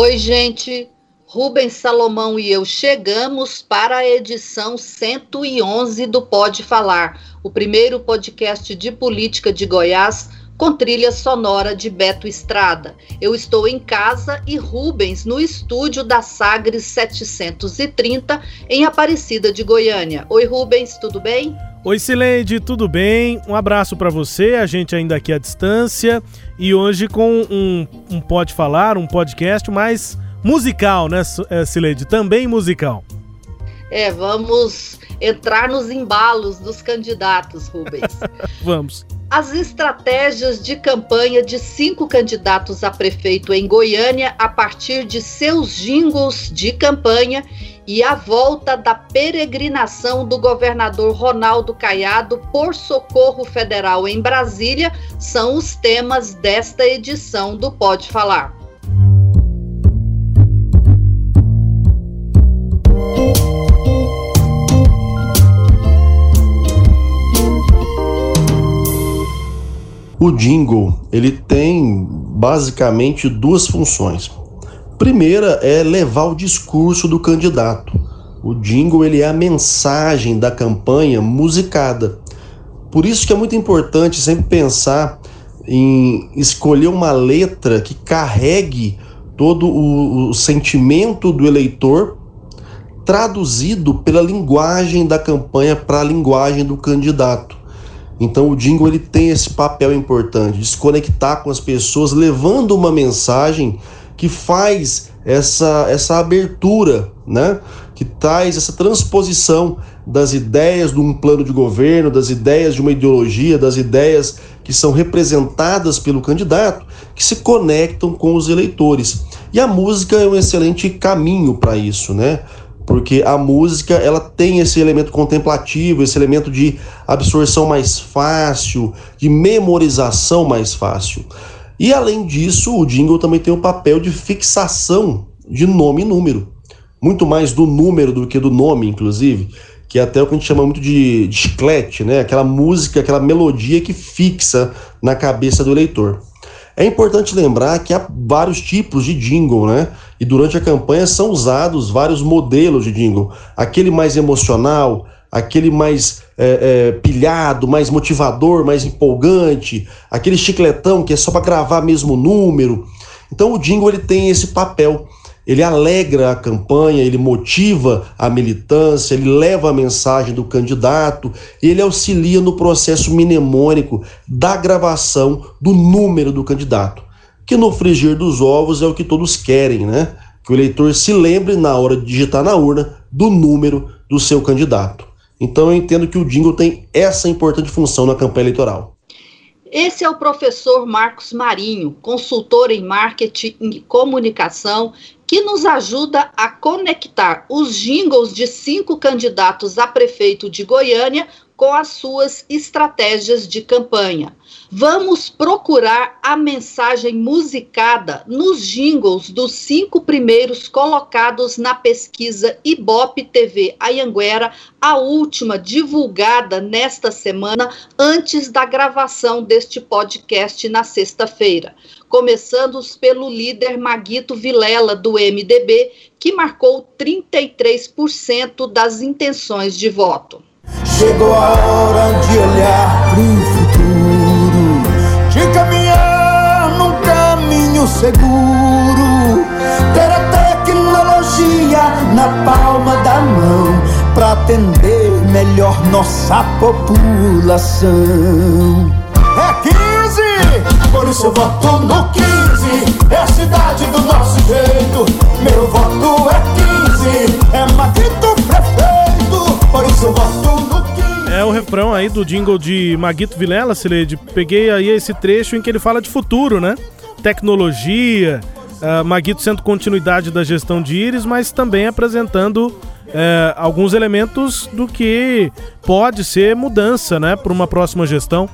Oi, gente. Rubens Salomão e eu chegamos para a edição 111 do Pode Falar, o primeiro podcast de política de Goiás com trilha sonora de Beto Estrada. Eu estou em casa e Rubens no estúdio da Sagres 730 em Aparecida de Goiânia. Oi, Rubens, tudo bem? Oi, Sileide, tudo bem? Um abraço para você, a gente ainda aqui à distância e hoje com um, um Pode Falar, um podcast mais musical, né, Sileide? Também musical. É, vamos entrar nos embalos dos candidatos, Rubens. vamos. As estratégias de campanha de cinco candidatos a prefeito em Goiânia a partir de seus jingles de campanha e a volta da peregrinação do governador Ronaldo Caiado por socorro federal em Brasília são os temas desta edição do Pode Falar. O jingle, ele tem basicamente duas funções. Primeira é levar o discurso do candidato. O jingle ele é a mensagem da campanha musicada. Por isso que é muito importante sempre pensar em escolher uma letra que carregue todo o, o sentimento do eleitor traduzido pela linguagem da campanha para a linguagem do candidato. Então o jingle ele tem esse papel importante de se conectar com as pessoas, levando uma mensagem que faz essa, essa abertura, né? que traz essa transposição das ideias de um plano de governo, das ideias de uma ideologia, das ideias que são representadas pelo candidato, que se conectam com os eleitores. E a música é um excelente caminho para isso, né? Porque a música ela tem esse elemento contemplativo, esse elemento de absorção mais fácil, de memorização mais fácil. E além disso, o jingle também tem o papel de fixação de nome e número. Muito mais do número do que do nome, inclusive, que é até o que a gente chama muito de, de chiclete, né? Aquela música, aquela melodia que fixa na cabeça do eleitor. É importante lembrar que há vários tipos de jingle, né? E durante a campanha são usados vários modelos de jingle. Aquele mais emocional, aquele mais é, é, pilhado, mais motivador, mais empolgante, aquele chicletão que é só para gravar mesmo o número. Então o jingle ele tem esse papel. Ele alegra a campanha, ele motiva a militância, ele leva a mensagem do candidato, ele auxilia no processo mnemônico da gravação do número do candidato, que no frigir dos ovos é o que todos querem, né? Que o eleitor se lembre na hora de digitar na urna do número do seu candidato. Então eu entendo que o jingle tem essa importante função na campanha eleitoral. Esse é o professor Marcos Marinho, consultor em marketing e comunicação, que nos ajuda a conectar os jingles de cinco candidatos a prefeito de Goiânia com as suas estratégias de campanha. Vamos procurar a mensagem musicada nos jingles dos cinco primeiros colocados na pesquisa Ibope TV Ayanguera, a última divulgada nesta semana, antes da gravação deste podcast na sexta-feira. Começando pelo líder Maguito Vilela, do MDB, que marcou 33% das intenções de voto. Chegou a hora de olhar para o futuro, de caminhar num caminho seguro, ter a tecnologia na palma da mão para atender melhor nossa população. É 15, por isso eu voto no 15, é a cidade do nosso jeito. Meu voto é 15, é Maguito prefeito, por isso eu voto no 15. É o refrão aí do jingle de Maguito Vilela, Sileide. Peguei aí esse trecho em que ele fala de futuro, né? Tecnologia, uh, Maguito sendo continuidade da gestão de Íris, mas também apresentando uh, alguns elementos do que pode ser mudança, né, para uma próxima gestão.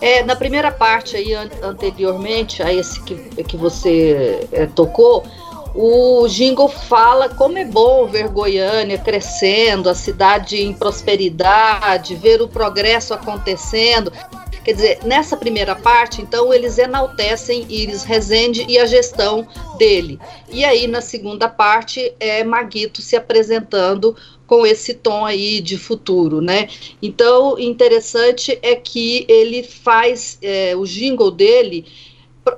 É, na primeira parte aí an anteriormente a esse que, que você é, tocou, o Jingle fala como é bom ver Goiânia crescendo, a cidade em prosperidade, ver o progresso acontecendo. Quer dizer, nessa primeira parte, então, eles enaltecem Iris Rezende e a gestão dele. E aí, na segunda parte, é Maguito se apresentando com esse tom aí de futuro, né? Então, interessante é que ele faz é, o jingle dele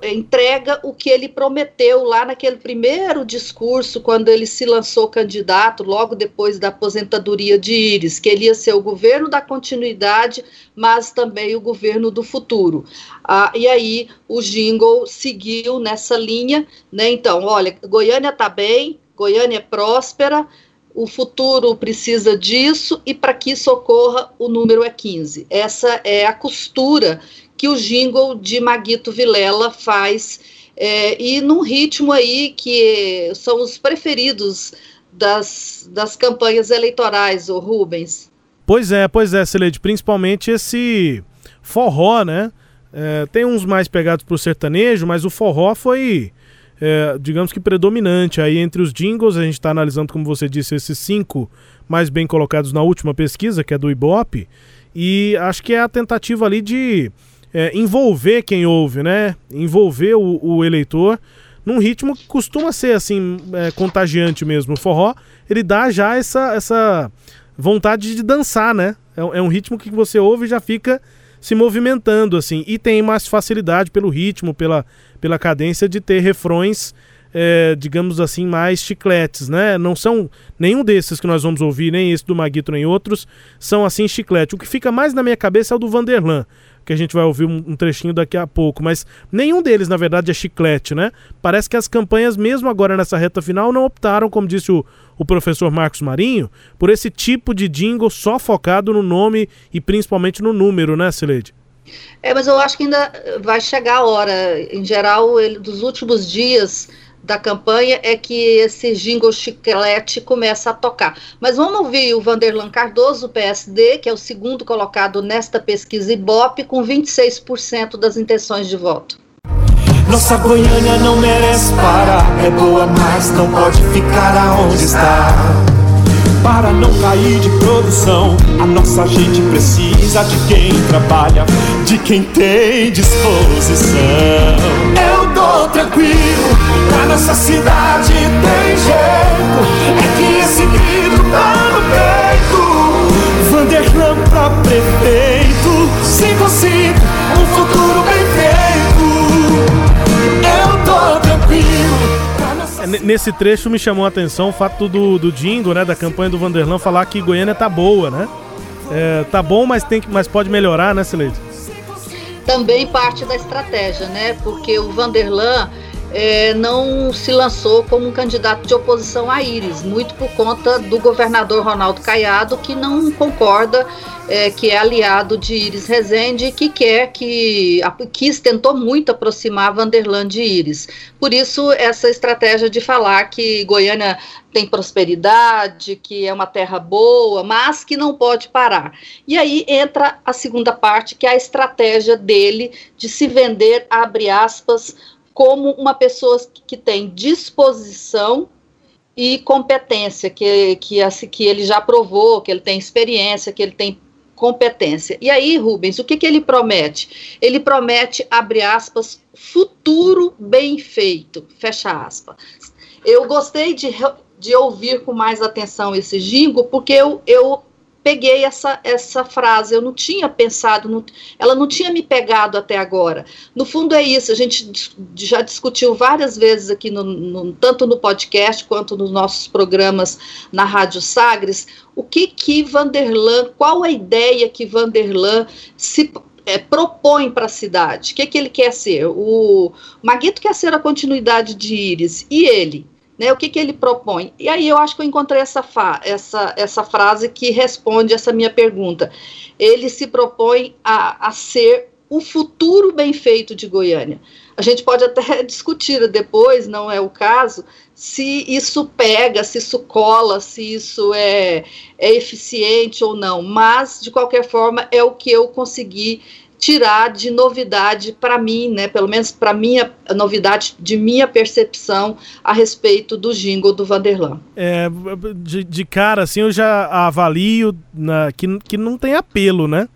entrega o que ele prometeu lá naquele primeiro discurso, quando ele se lançou candidato, logo depois da aposentadoria de Íris, que ele ia ser o governo da continuidade, mas também o governo do futuro. Ah, e aí o Jingle seguiu nessa linha, né? Então, olha, Goiânia está bem, Goiânia é próspera, o futuro precisa disso e para que isso ocorra, o número é 15. Essa é a costura que o jingle de Maguito Vilela faz, é, e num ritmo aí que são os preferidos das, das campanhas eleitorais, o Rubens. Pois é, pois é, Celede, principalmente esse forró, né? É, tem uns mais pegados pro sertanejo, mas o forró foi, é, digamos que predominante aí entre os jingles. A gente está analisando, como você disse, esses cinco mais bem colocados na última pesquisa, que é do Ibope, e acho que é a tentativa ali de é, envolver quem ouve, né? Envolver o, o, eleitor num ritmo que costuma ser assim é, contagiante mesmo. O forró ele dá já essa, essa vontade de dançar, né? É, é um ritmo que você ouve e já fica se movimentando assim e tem mais facilidade pelo ritmo, pela, pela cadência de ter refrões é, digamos assim, mais chicletes, né? Não são nenhum desses que nós vamos ouvir, nem esse do Maguito, nem outros, são assim chiclete. O que fica mais na minha cabeça é o do Vanderlan, que a gente vai ouvir um, trechinho daqui a pouco, mas nenhum deles, na verdade, é chiclete, né? Parece que as campanhas, mesmo agora nessa reta final, não optaram, como disse o, o professor Marcos Marinho, por esse tipo de jingle só focado no nome e principalmente no número, né, Sileide? É, mas eu acho que ainda vai chegar a hora. Em geral, ele, dos últimos dias da campanha é que esse jingle chiclete começa a tocar. Mas vamos ouvir o Vanderlan Cardoso, do PSD, que é o segundo colocado nesta pesquisa Ibope, com 26% das intenções de voto. Nossa Goiânia não merece parar, é boa, mas não pode ficar aonde está. Para não cair de produção, a nossa gente precisa de quem trabalha, de quem tem disposição. Eu tô tranquilo, pra nossa cidade tem jeito. É que esse grito tá no peito. Vanderlan pra prefeito, 5-5, um futuro bem feito. Eu tô tranquilo. Nesse trecho me chamou a atenção o fato do, do Dingo, né, da campanha do Vanderlan, falar que Goiânia tá boa, né? É, tá bom, mas, tem que, mas pode melhorar, né, Sileide? Também parte da estratégia, né? Porque o Vanderlan é, não se lançou como um candidato de oposição a Íris, muito por conta do governador Ronaldo Caiado, que não concorda, é, que é aliado de Íris Rezende, que quer que, quis, tentou muito aproximar Vanderlan de Íris. Por isso, essa estratégia de falar que Goiânia tem prosperidade, que é uma terra boa, mas que não pode parar. E aí entra a segunda parte, que é a estratégia dele de se vender, abre aspas, como uma pessoa que tem disposição e competência, que, que, que ele já provou, que ele tem experiência, que ele tem competência. E aí, Rubens, o que, que ele promete? Ele promete, abre aspas, futuro bem feito, fecha aspas. Eu gostei de, de ouvir com mais atenção esse jingo, porque eu, eu peguei essa, essa frase, eu não tinha pensado, não, ela não tinha me pegado até agora. No fundo é isso, a gente já discutiu várias vezes aqui, no, no, tanto no podcast quanto nos nossos programas na Rádio Sagres, o que que Vanderlan, qual a ideia que Vanderlan se é, propõe para a cidade, o que, que ele quer ser? O Maguito quer ser a continuidade de Íris, e ele? Né, o que, que ele propõe? E aí eu acho que eu encontrei essa, essa, essa frase que responde essa minha pergunta. Ele se propõe a, a ser o futuro bem feito de Goiânia. A gente pode até discutir depois, não é o caso, se isso pega, se isso cola, se isso é, é eficiente ou não, mas de qualquer forma é o que eu consegui tirar de novidade para mim, né? Pelo menos para minha novidade de minha percepção a respeito do jingle do Vanderlan. É, de, de cara assim eu já avalio na, que, que não tem apelo, né?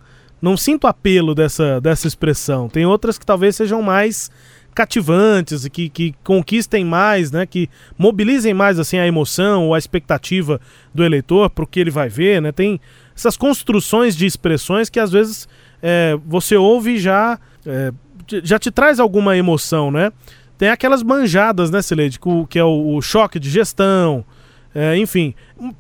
Não sinto apelo dessa, dessa expressão. Tem outras que talvez sejam mais cativantes, que, que conquistem mais, né? Que mobilizem mais assim a emoção ou a expectativa do eleitor para o que ele vai ver, né? Tem essas construções de expressões que às vezes é, você ouve já é, já te traz alguma emoção, né? Tem aquelas manjadas, né, Celede, que é o, o choque de gestão, é, enfim.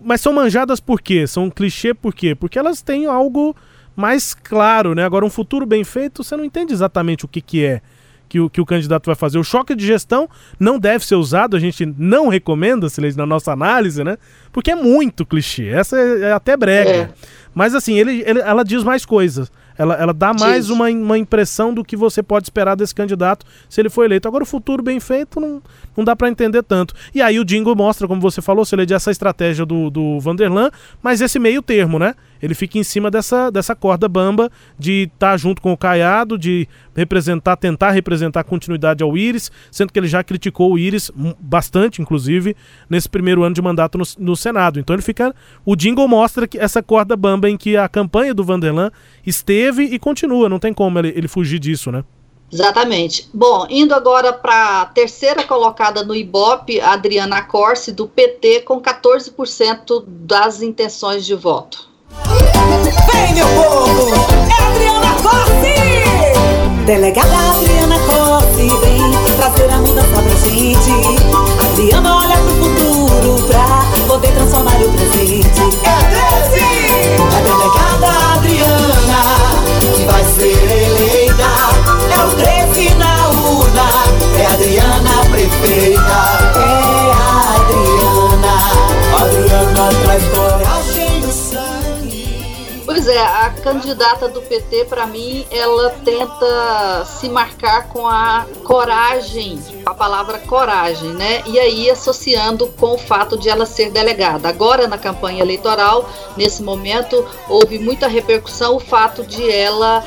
Mas são manjadas por quê? São um clichê por quê? Porque elas têm algo mais claro, né? Agora, um futuro bem feito, você não entende exatamente o que, que é que o, que o candidato vai fazer. O choque de gestão não deve ser usado, a gente não recomenda, Celede, na nossa análise, né? Porque é muito clichê. Essa é, é até brega. É. Mas assim, ele, ele, ela diz mais coisas. Ela, ela dá mais uma, uma impressão do que você pode esperar desse candidato se ele for eleito. Agora, o futuro bem feito não, não dá para entender tanto. E aí o Dingo mostra, como você falou, se ele essa estratégia do, do Vanderlan, mas esse meio termo, né? Ele fica em cima dessa, dessa corda bamba de estar tá junto com o Caiado, de representar, tentar representar continuidade ao Íris, sendo que ele já criticou o Íris bastante, inclusive, nesse primeiro ano de mandato no, no Senado. Então ele fica. O Jingle mostra que essa corda bamba em que a campanha do Vanderlan esteve e continua, não tem como ele, ele fugir disso, né? Exatamente. Bom, indo agora para a terceira colocada no Ibope, Adriana Corse, do PT, com 14% das intenções de voto. Vem, meu povo! É Adriana Corse! Delegada Adriana Corse, vem trazer a mudança pra gente. Adriana olha pro futuro pra poder transformar o presente. É 13! A delegada Adriana, que vai ser eleita. É o 13 na urna, é Adriana prefeita. É a Adriana, Adriana traz. Pois é, a candidata do PT, para mim, ela tenta se marcar com a coragem, a palavra coragem, né? E aí associando com o fato de ela ser delegada. Agora, na campanha eleitoral, nesse momento, houve muita repercussão o fato de ela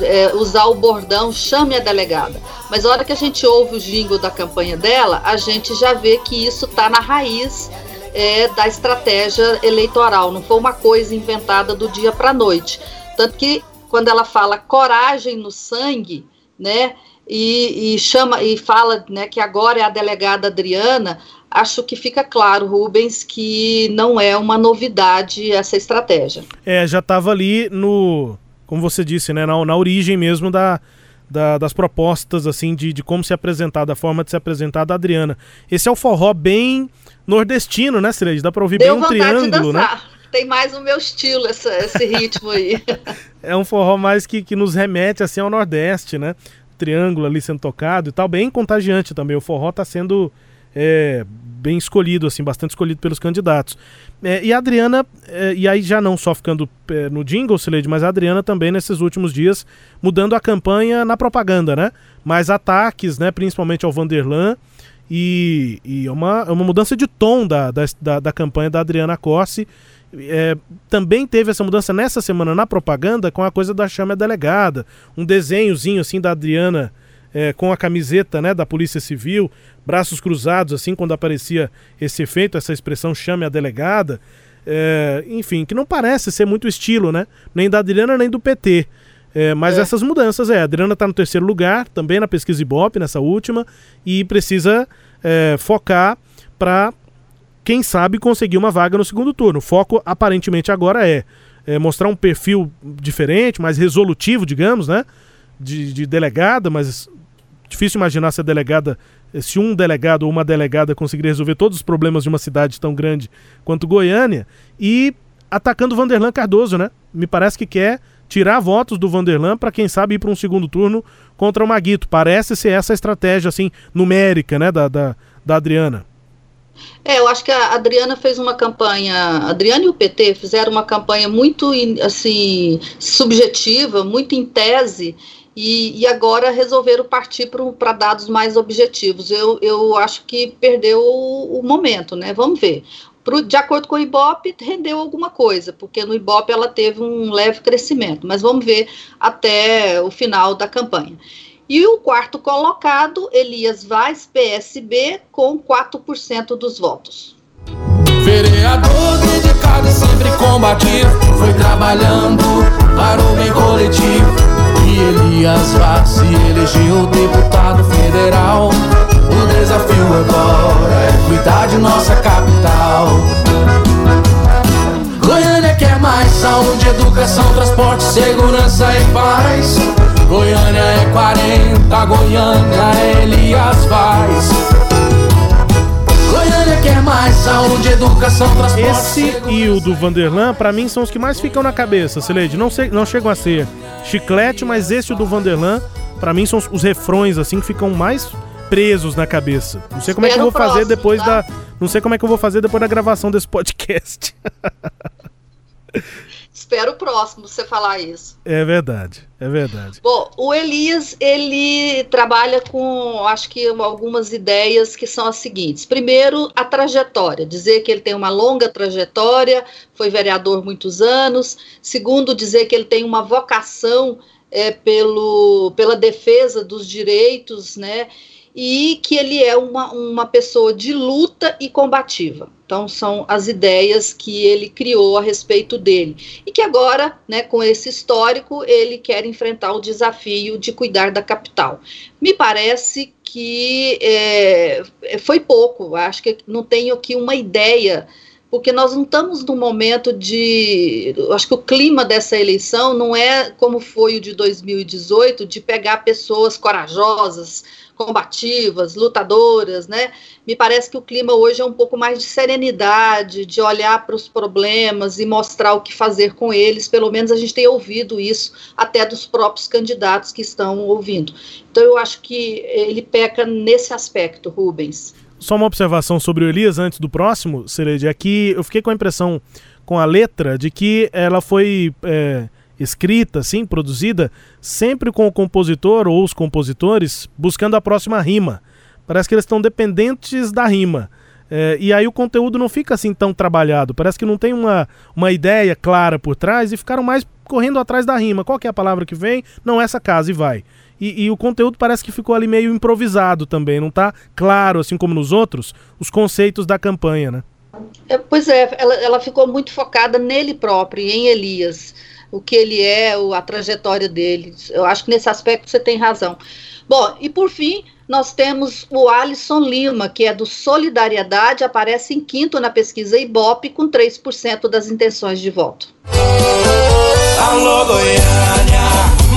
é, usar o bordão chame a delegada. Mas a hora que a gente ouve o jingle da campanha dela, a gente já vê que isso está na raiz é, da estratégia eleitoral, não foi uma coisa inventada do dia para a noite. Tanto que quando ela fala coragem no sangue, né, e, e, chama e fala né, que agora é a delegada Adriana, acho que fica claro, Rubens, que não é uma novidade essa estratégia. É, já estava ali no, como você disse, né, na, na origem mesmo da, da, das propostas, assim, de, de como se apresentar, da forma de se apresentar da Adriana. Esse é o forró bem nordestino, né, Cireide? Dá para ouvir Deu bem um triângulo, né? Tem mais o meu estilo, essa, esse ritmo aí. é um forró mais que, que nos remete assim ao Nordeste, né? Triângulo ali sendo tocado e tal, bem contagiante também. O forró está sendo é, bem escolhido, assim, bastante escolhido pelos candidatos. É, e a Adriana, é, e aí já não só ficando é, no jingle, Sileide, mas a Adriana também nesses últimos dias mudando a campanha na propaganda, né? Mais ataques, né? Principalmente ao Vanderlan. E, e é uma, é uma mudança de tom da, da, da campanha da Adriana Corsi é, também teve essa mudança nessa semana na propaganda com a coisa da chama delegada, um desenhozinho assim da Adriana é, com a camiseta né, da Polícia Civil, braços cruzados assim quando aparecia esse efeito, essa expressão chame a delegada, é, enfim, que não parece ser muito estilo, né? Nem da Adriana nem do PT. É, mas é. essas mudanças, é, a Adriana está no terceiro lugar, também na pesquisa Ibope, nessa última, e precisa é, focar para quem sabe conseguir uma vaga no segundo turno. O foco aparentemente agora é, é mostrar um perfil diferente, mais resolutivo, digamos, né? De, de, delegada, mas difícil imaginar se a delegada, se um delegado ou uma delegada conseguir resolver todos os problemas de uma cidade tão grande quanto Goiânia e atacando o Vanderlan Cardoso, né? Me parece que quer tirar votos do Vanderlan para quem sabe ir para um segundo turno contra o Maguito. Parece ser essa a estratégia assim numérica, né, da, da, da Adriana. É, eu acho que a Adriana fez uma campanha, a Adriana e o PT fizeram uma campanha muito assim subjetiva, muito em tese, e, e agora resolveram partir para dados mais objetivos. Eu, eu acho que perdeu o, o momento, né? Vamos ver. Pro, de acordo com o Ibope, rendeu alguma coisa, porque no Ibope ela teve um leve crescimento, mas vamos ver até o final da campanha. E o quarto colocado, Elias Vaz, PSB, com 4% dos votos. Vereador dedicado sempre combativo, foi trabalhando para o bem coletivo. Elias Vaz se elegeu deputado federal. O desafio agora é cuidar de nossa capital. Goiânia quer mais saúde, educação, transporte, segurança e paz. Goiânia é 40, Goiânia é Elias Vaz. Goiânia quer mais saúde, educação, transporte. Esse e o do Vanderlan, pra mim, são os que mais ficam na cabeça, Sileide. Não, sei, não chegam a ser chiclete, mas esse e o do Vanderlan, pra mim, são os, os refrões, assim, que ficam mais presos na cabeça. Não sei como é que eu vou fazer depois tá? da. Não sei como é que eu vou fazer depois da gravação desse podcast. Espero o próximo você falar isso. É verdade, é verdade. Bom, o Elias, ele trabalha com, acho que algumas ideias que são as seguintes. Primeiro, a trajetória, dizer que ele tem uma longa trajetória, foi vereador muitos anos. Segundo, dizer que ele tem uma vocação é, pelo, pela defesa dos direitos, né? E que ele é uma, uma pessoa de luta e combativa. Então, são as ideias que ele criou a respeito dele. E que agora, né, com esse histórico, ele quer enfrentar o desafio de cuidar da capital. Me parece que é, foi pouco, acho que não tenho aqui uma ideia porque nós não estamos num momento de. Acho que o clima dessa eleição não é como foi o de 2018, de pegar pessoas corajosas, combativas, lutadoras, né? Me parece que o clima hoje é um pouco mais de serenidade, de olhar para os problemas e mostrar o que fazer com eles. Pelo menos a gente tem ouvido isso até dos próprios candidatos que estão ouvindo. Então eu acho que ele peca nesse aspecto, Rubens. Só uma observação sobre o Elias antes do próximo, Cereide. Aqui eu fiquei com a impressão com a letra de que ela foi. É escrita, assim, produzida, sempre com o compositor ou os compositores buscando a próxima rima. Parece que eles estão dependentes da rima. É, e aí o conteúdo não fica assim tão trabalhado. Parece que não tem uma, uma ideia clara por trás e ficaram mais correndo atrás da rima. Qual é a palavra que vem? Não, essa casa e vai. E, e, o conteúdo parece que ficou ali meio improvisado também. Não está claro, assim como nos outros, os conceitos da campanha, né? É, pois é, ela, ela ficou muito focada nele próprio, em Elias o que ele é, a trajetória dele. Eu acho que nesse aspecto você tem razão. Bom, e por fim, nós temos o Alisson Lima, que é do Solidariedade, aparece em quinto na pesquisa Ibope, com 3% das intenções de voto. Alô, Goiânia,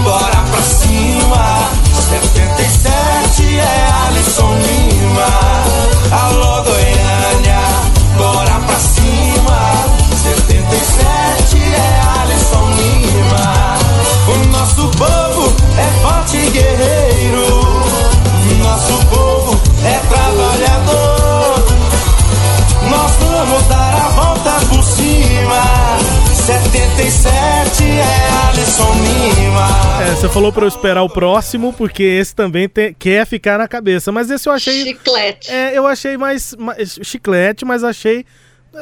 bora pra cima. 77 é Alisson Lima. Alô, falou para eu esperar o próximo, porque esse também te, quer ficar na cabeça. Mas esse eu achei. Chiclete. É, eu achei mais, mais. Chiclete, mas achei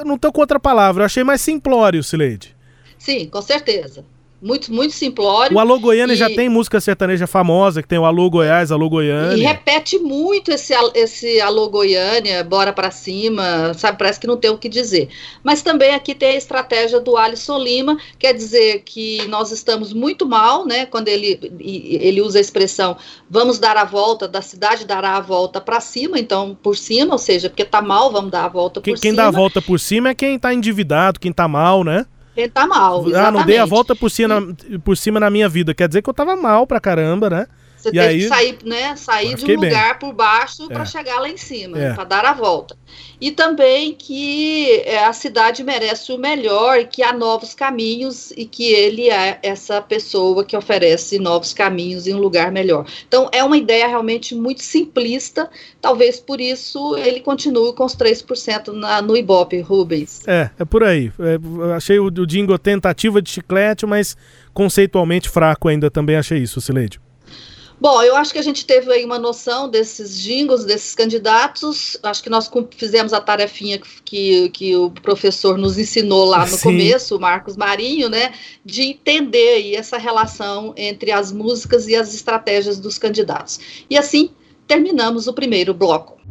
não tô com outra palavra, eu achei mais simplório, Sileide. Sim, com certeza muito, muito simplório. O Alô Goiânia e... já tem música sertaneja famosa, que tem o Alô Goiás, Alô Goiânia. E repete muito esse, esse Alô Goiânia, bora para cima, sabe? Parece que não tem o que dizer. Mas também aqui tem a estratégia do Alisson Lima, quer dizer que nós estamos muito mal, né? Quando ele, ele usa a expressão vamos dar a volta, da cidade dará a volta para cima, então por cima, ou seja, porque tá mal, vamos dar a volta por quem, cima. Quem dá a volta por cima é quem tá endividado, quem tá mal, né? Ele tá mal. Exatamente. Ah, não dei a volta por cima, por cima na minha vida. Quer dizer que eu tava mal pra caramba, né? Você e teve aí, que sair, né, sair de um lugar bem. por baixo para é. chegar lá em cima, é. para dar a volta. E também que é, a cidade merece o melhor, que há novos caminhos e que ele é essa pessoa que oferece novos caminhos em um lugar melhor. Então, é uma ideia realmente muito simplista, talvez por isso ele continue com os 3% na, no Ibope, Rubens. É, é por aí. É, achei o, o Dingo tentativa de chiclete, mas conceitualmente fraco ainda também achei isso, Sileide. Bom, eu acho que a gente teve aí uma noção desses jingles, desses candidatos. Acho que nós fizemos a tarefinha que, que o professor nos ensinou lá no Sim. começo, o Marcos Marinho, né? De entender aí essa relação entre as músicas e as estratégias dos candidatos. E assim terminamos o primeiro bloco.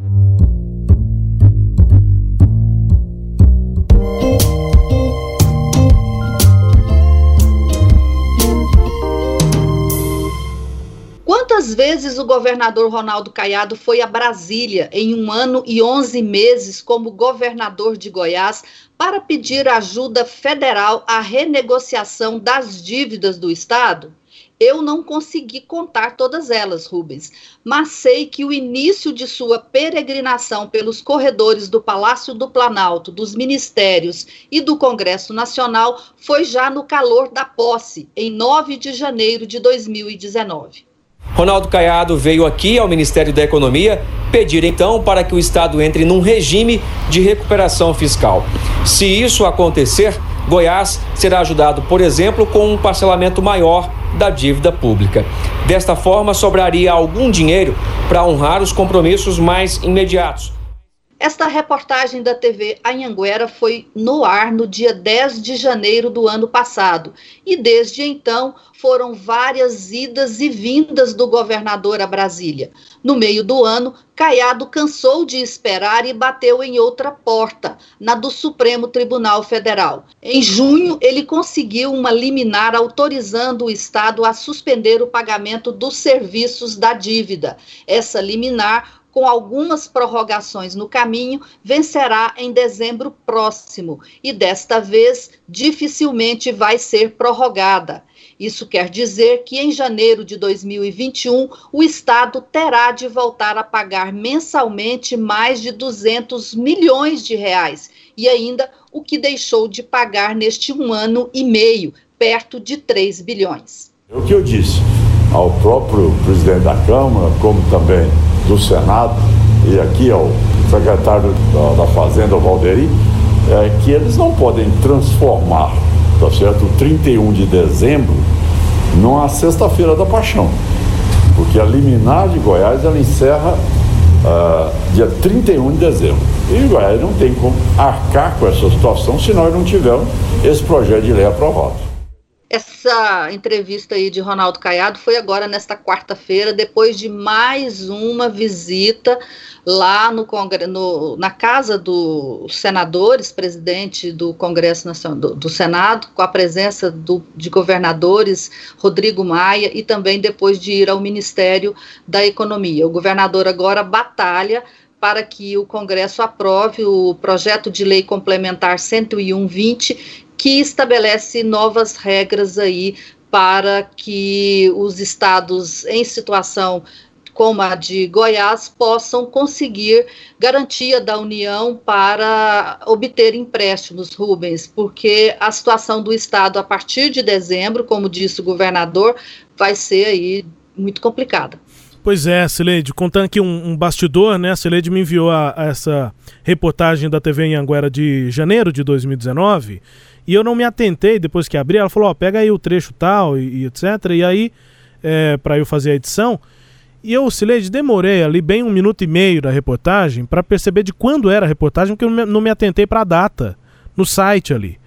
Vezes o governador Ronaldo Caiado foi a Brasília em um ano e 11 meses como governador de Goiás para pedir ajuda federal à renegociação das dívidas do Estado? Eu não consegui contar todas elas, Rubens, mas sei que o início de sua peregrinação pelos corredores do Palácio do Planalto, dos ministérios e do Congresso Nacional foi já no calor da posse, em 9 de janeiro de 2019. Ronaldo Caiado veio aqui ao Ministério da Economia pedir então para que o Estado entre num regime de recuperação fiscal. Se isso acontecer, Goiás será ajudado, por exemplo, com um parcelamento maior da dívida pública. Desta forma, sobraria algum dinheiro para honrar os compromissos mais imediatos. Esta reportagem da TV Anhanguera foi no ar no dia 10 de janeiro do ano passado e desde então foram várias idas e vindas do governador a Brasília. No meio do ano, Caiado cansou de esperar e bateu em outra porta, na do Supremo Tribunal Federal. Em junho, ele conseguiu uma liminar autorizando o Estado a suspender o pagamento dos serviços da dívida. Essa liminar com algumas prorrogações no caminho, vencerá em dezembro próximo e desta vez dificilmente vai ser prorrogada. Isso quer dizer que em janeiro de 2021 o Estado terá de voltar a pagar mensalmente mais de 200 milhões de reais e ainda o que deixou de pagar neste um ano e meio, perto de 3 bilhões. É o que eu disse ao próprio presidente da Câmara, como também do Senado e aqui ao secretário da, da Fazenda, Valderi, é que eles não podem transformar, tá certo, o 31 de dezembro numa sexta-feira da paixão. Porque a liminar de Goiás ela encerra uh, dia 31 de dezembro. E Goiás não tem como arcar com essa situação se nós não tivermos esse projeto de lei aprovado. Essa entrevista aí de Ronaldo Caiado foi agora nesta quarta-feira, depois de mais uma visita lá no, no na casa dos senadores, presidente do Congresso Nacional, do, do Senado, com a presença do, de governadores Rodrigo Maia e também depois de ir ao Ministério da Economia. O governador agora batalha para que o Congresso aprove o projeto de lei complementar 101-20, que estabelece novas regras aí para que os estados em situação como a de Goiás possam conseguir garantia da União para obter empréstimos, Rubens, porque a situação do estado a partir de dezembro, como disse o governador, vai ser aí muito complicada. Pois é, Sileide, contando aqui um, um, bastidor, né? A Sileide me enviou a, a essa reportagem da TV em Anguera de janeiro de 2019 e eu não me atentei depois que abri. Ela falou: Ó, pega aí o trecho tal e, e etc. E aí, é, para eu fazer a edição. E eu, Sileide, demorei ali bem um minuto e meio da reportagem para perceber de quando era a reportagem, porque eu não me, não me atentei para a data no site ali.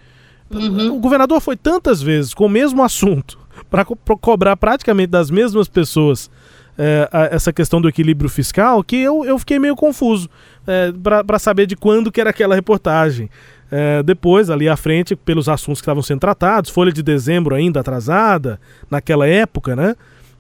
Uhum. O governador foi tantas vezes com o mesmo assunto para co cobrar praticamente das mesmas pessoas é, a, essa questão do equilíbrio fiscal que eu, eu fiquei meio confuso é, para saber de quando que era aquela reportagem. É, depois, ali à frente, pelos assuntos que estavam sendo tratados, folha de dezembro ainda atrasada, naquela época, né?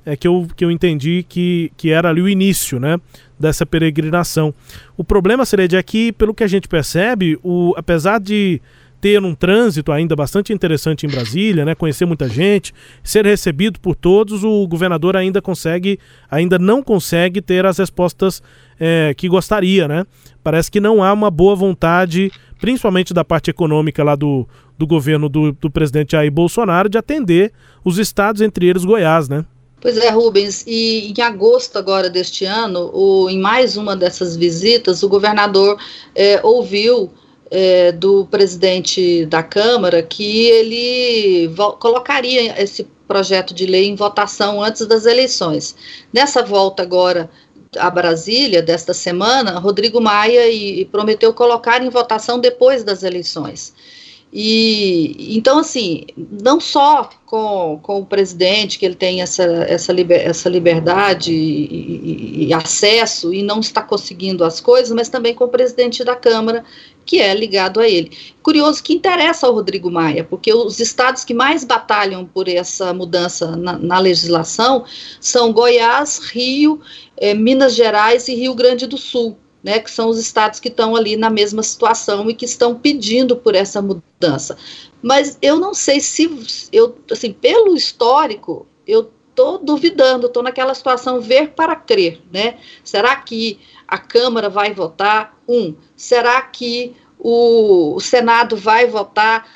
É que eu, que eu entendi que, que era ali o início, né? Dessa peregrinação. O problema, Sered, é que, pelo que a gente percebe, o, apesar de ter um trânsito ainda bastante interessante em Brasília, né? Conhecer muita gente, ser recebido por todos, o governador ainda consegue, ainda não consegue ter as respostas é, que gostaria, né? Parece que não há uma boa vontade principalmente da parte econômica lá do, do governo do, do presidente Jair Bolsonaro, de atender os estados, entre eles Goiás, né? Pois é, Rubens, e em agosto agora deste ano, o, em mais uma dessas visitas, o governador é, ouviu é, do presidente da Câmara que ele colocaria esse projeto de lei em votação antes das eleições. Nessa volta agora a Brasília desta semana, Rodrigo Maia e, e prometeu colocar em votação depois das eleições. E então, assim, não só com, com o presidente, que ele tem essa, essa, liber, essa liberdade e, e, e, acesso e não está conseguindo as coisas, mas também com o presidente da Câmara, que é ligado a ele. Curioso que interessa ao Rodrigo Maia, porque os estados que mais batalham por essa mudança na, na legislação são Goiás, Rio, eh, Minas Gerais e Rio Grande do Sul né, que são os estados que estão ali na mesma situação e que estão pedindo por essa mudança. Mas eu não sei se, eu, assim, pelo histórico, eu estou duvidando, estou naquela situação ver para crer, né? Será que a Câmara vai votar? Um. Será que o, o Senado vai votar?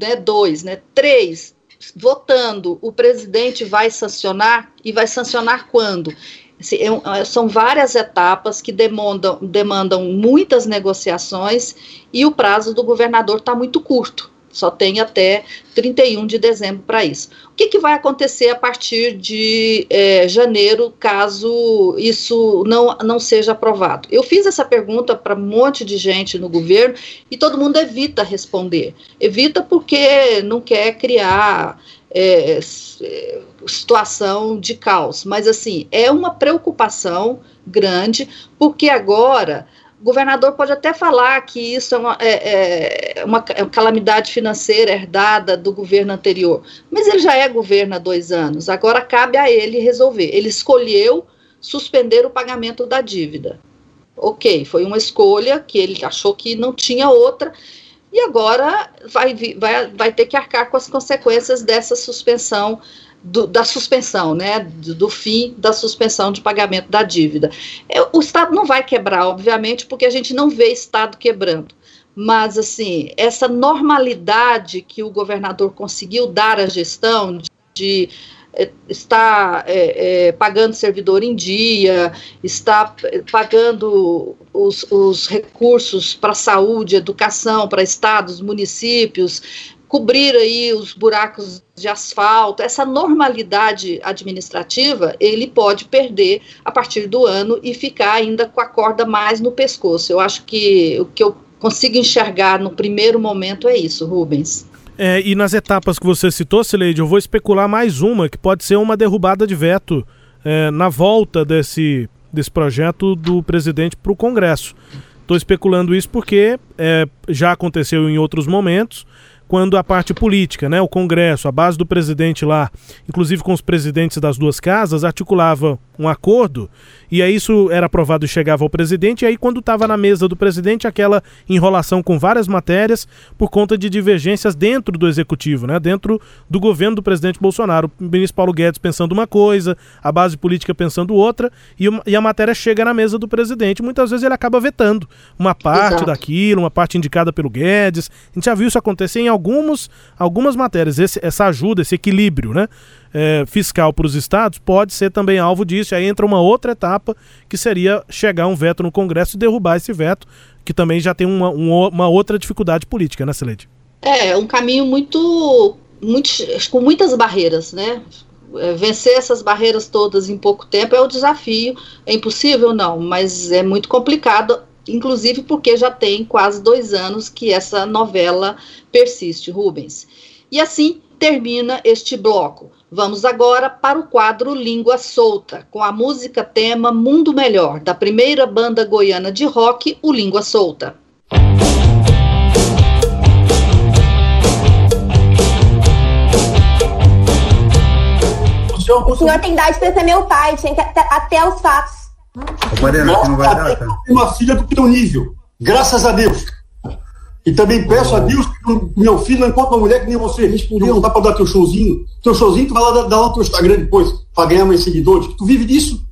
Né, dois, né? Três. Votando, o presidente vai sancionar e vai sancionar quando? Assim, é são várias etapas que demandam, demandam muitas negociações e o prazo do governador está muito curto. Só tem até 31 de dezembro para isso. O que, que, vai acontecer a partir de é, janeiro, caso isso não, não seja aprovado? Eu fiz essa pergunta para um monte de gente no governo e todo mundo evita responder. Evita porque não quer criar é, situação de caos. Mas, assim, é uma preocupação grande, porque agora governador pode até falar que isso é uma, é, é é uma calamidade financeira herdada do governo anterior, mas ele já é governo há dois anos, agora cabe a ele resolver. Ele escolheu suspender o pagamento da dívida. Ok, foi uma escolha que ele achou que não tinha outra, e agora vai, vai, vai ter que arcar com as consequências dessa suspensão, do, da suspensão, né, do, do, fim da suspensão de pagamento da dívida. Eu, o Estado não vai quebrar, obviamente, porque a gente não vê Estado quebrando. Mas, assim, essa normalidade que o governador conseguiu dar à gestão de, de está é, é, pagando servidor em dia, está pagando os, os recursos para saúde, educação, para estados, municípios, cobrir aí os buracos de asfalto, essa normalidade administrativa, ele pode perder a partir do ano e ficar ainda com a corda mais no pescoço. Eu acho que o que eu consigo enxergar no primeiro momento é isso, Rubens. É, e nas etapas que você citou, Sileide, eu vou especular mais uma, que pode ser uma derrubada de veto é, na volta desse, desse projeto do presidente para o Congresso. Estou especulando isso porque é, já aconteceu em outros momentos quando a parte política, né, o Congresso, a base do presidente lá, inclusive com os presidentes das duas casas, articulava um acordo e aí isso era aprovado e chegava ao presidente, e aí quando estava na mesa do presidente, aquela enrolação com várias matérias por conta de divergências dentro do executivo, né, dentro do governo do presidente Bolsonaro. O ministro Paulo Guedes pensando uma coisa, a base política pensando outra, e, e a matéria chega na mesa do presidente. Muitas vezes ele acaba vetando uma parte Exato. daquilo, uma parte indicada pelo Guedes. A gente já viu isso acontecer em alguns, algumas matérias, esse, essa ajuda, esse equilíbrio né, é, fiscal para os estados pode ser também alvo disso. Aí entra uma outra etapa que seria chegar um veto no Congresso e derrubar esse veto, que também já tem uma, uma outra dificuldade política, né, Celede? É, um caminho muito, muito com muitas barreiras, né? É, vencer essas barreiras todas em pouco tempo é o desafio. É impossível, não, mas é muito complicado inclusive porque já tem quase dois anos que essa novela persiste, Rubens. E assim termina este bloco. Vamos agora para o quadro Língua Solta, com a música tema Mundo Melhor, da primeira banda goiana de rock, o Língua Solta. O senhor tem idade para ser meu pai, tinha que até, até os fatos. Mariana, Nossa, não vai dar, tá? uma filha do teu nível, graças a Deus. E também peço oh. a Deus que meu filho não encontre uma mulher que nem você. Respondeu, não dá pra dar teu showzinho. Teu showzinho, tu vai lá dar, dar lá no teu Instagram depois, pra ganhar mais seguidores. Tu vive disso.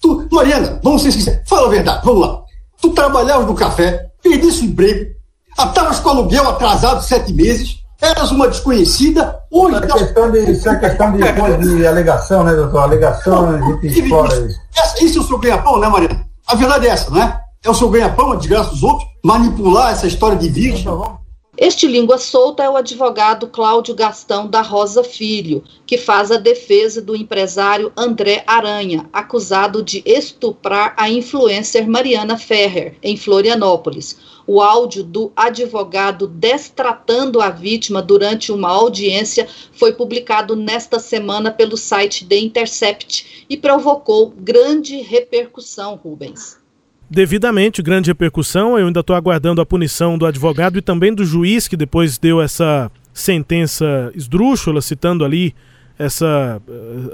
Tu, Mariana, vamos ser sinceros. Fala a verdade, vamos lá. Tu trabalhavas no café, perdisse o emprego, estavas com aluguel atrasado sete meses, eras uma desconhecida. Hoje. Isso é questão de, isso é questão de, de alegação, né, doutor? Alegação, a gente explora isso. Isso é o seu ganha-pão, né, Mariana? A verdade é essa, não é? É o seu ganha-pão, a desgraça dos outros, manipular essa história de vítima. Este língua solta é o advogado Cláudio Gastão da Rosa Filho, que faz a defesa do empresário André Aranha, acusado de estuprar a influencer Mariana Ferrer, em Florianópolis. O áudio do advogado destratando a vítima durante uma audiência foi publicado nesta semana pelo site The Intercept e provocou grande repercussão, Rubens devidamente grande repercussão. Eu ainda estou aguardando a punição do advogado e também do juiz que depois deu essa sentença esdrúxula, citando ali essa,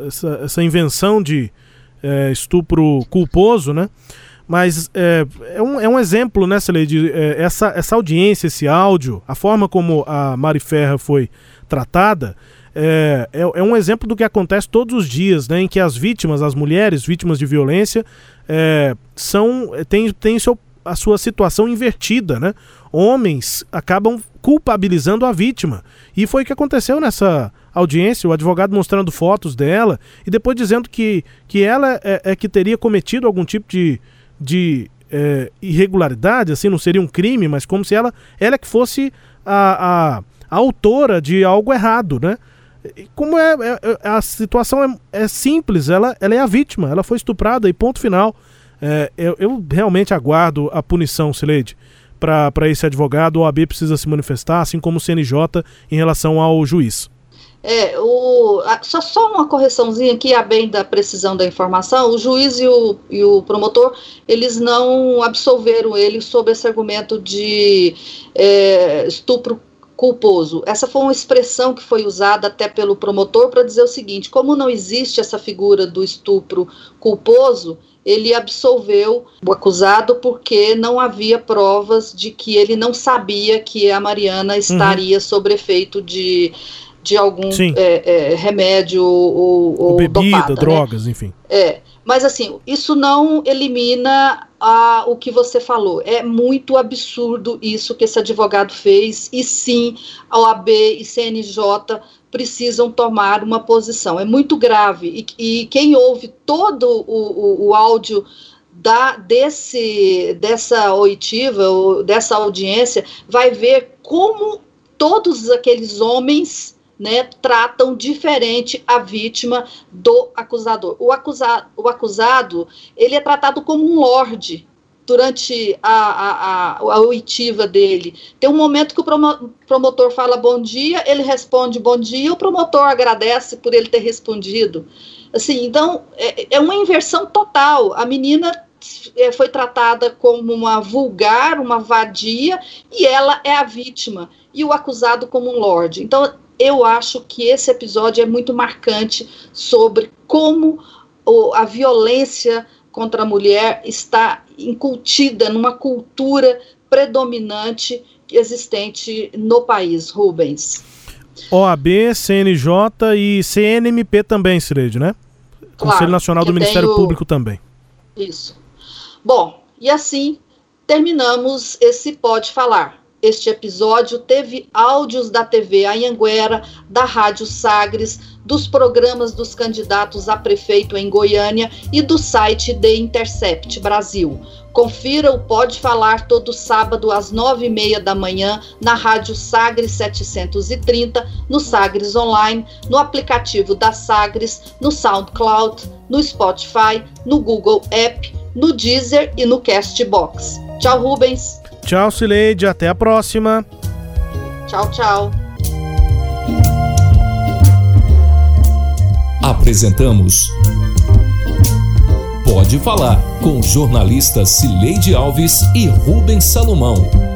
essa, essa invenção de é, estupro culposo, né? Mas é, é, um, é um exemplo, né, é, essa, essa audiência, esse áudio, a forma como a Mari Ferra foi tratada, é, é, é, um exemplo do que acontece todos os dias, né, em que as vítimas, as mulheres vítimas de violência, é, são tem, tem a sua situação invertida, né? Homens acabam culpabilizando a vítima. E foi o que aconteceu nessa audiência, o advogado mostrando fotos dela e depois dizendo que, que ela é, é que teria cometido algum tipo de, de é, irregularidade, assim, não seria um crime, mas como se ela, ela que fosse a, a, a autora de algo errado, né? Como é, é, é, a situação é, é, simples, ela, ela é a vítima, ela foi estuprada e ponto final. É, eu, eu, realmente aguardo a punição, Sileide, para esse advogado. O AB precisa se manifestar, assim como o CNJ em relação ao juiz. É, o, só, só uma correçãozinha aqui, a bem da precisão da informação, o juiz e o, e o promotor, eles não absolveram ele sob esse argumento de é, estupro culposo. Essa foi uma expressão que foi usada até pelo promotor para dizer o seguinte: como não existe essa figura do estupro culposo, ele absolveu o acusado porque não havia provas de que ele não sabia que a Mariana estaria uhum. sob efeito de, de algum é, é, remédio ou, ou bebida, dopada, né? drogas, né? enfim. É, mas assim, isso não elimina a, o que você falou. É muito absurdo isso que esse advogado fez, e sim, a OAB e CNJ precisam tomar uma posição. É muito grave. E, e quem ouve todo o, o, o áudio da, desse, dessa oitiva, dessa audiência, vai ver como todos aqueles homens né, tratam diferente a vítima do acusador. O acusado, o acusado ele é tratado como um lorde durante a, a, a, a oitiva dele. Tem um momento que o promotor fala bom dia, ele responde bom dia, o promotor agradece por ele ter respondido. Assim, então, é, é uma inversão total. A menina é, foi tratada como uma vulgar, uma vadia, e ela é a vítima, e o acusado como um lorde. Então, eu acho que esse episódio é muito marcante sobre como a violência contra a mulher está incutida numa cultura predominante existente no país, Rubens. OAB, CNJ e CNMP também, Cireide, né? Claro, Conselho Nacional do Ministério. Público também. Isso. Bom, e assim terminamos esse Pode Falar. Este episódio teve áudios da TV Anhanguera, da Rádio Sagres, dos programas dos candidatos a prefeito em Goiânia e do site The Intercept Brasil. Confira o Pode Falar todo sábado às nove e meia da manhã na Rádio Sagres 730, no Sagres Online, no aplicativo da Sagres, no SoundCloud, no Spotify, no Google App, no Deezer e no Castbox. Tchau, Rubens! Tchau, Sileide. Até a próxima. Tchau, tchau. Apresentamos Pode Falar com jornalistas Cileide Alves e Rubens Salomão.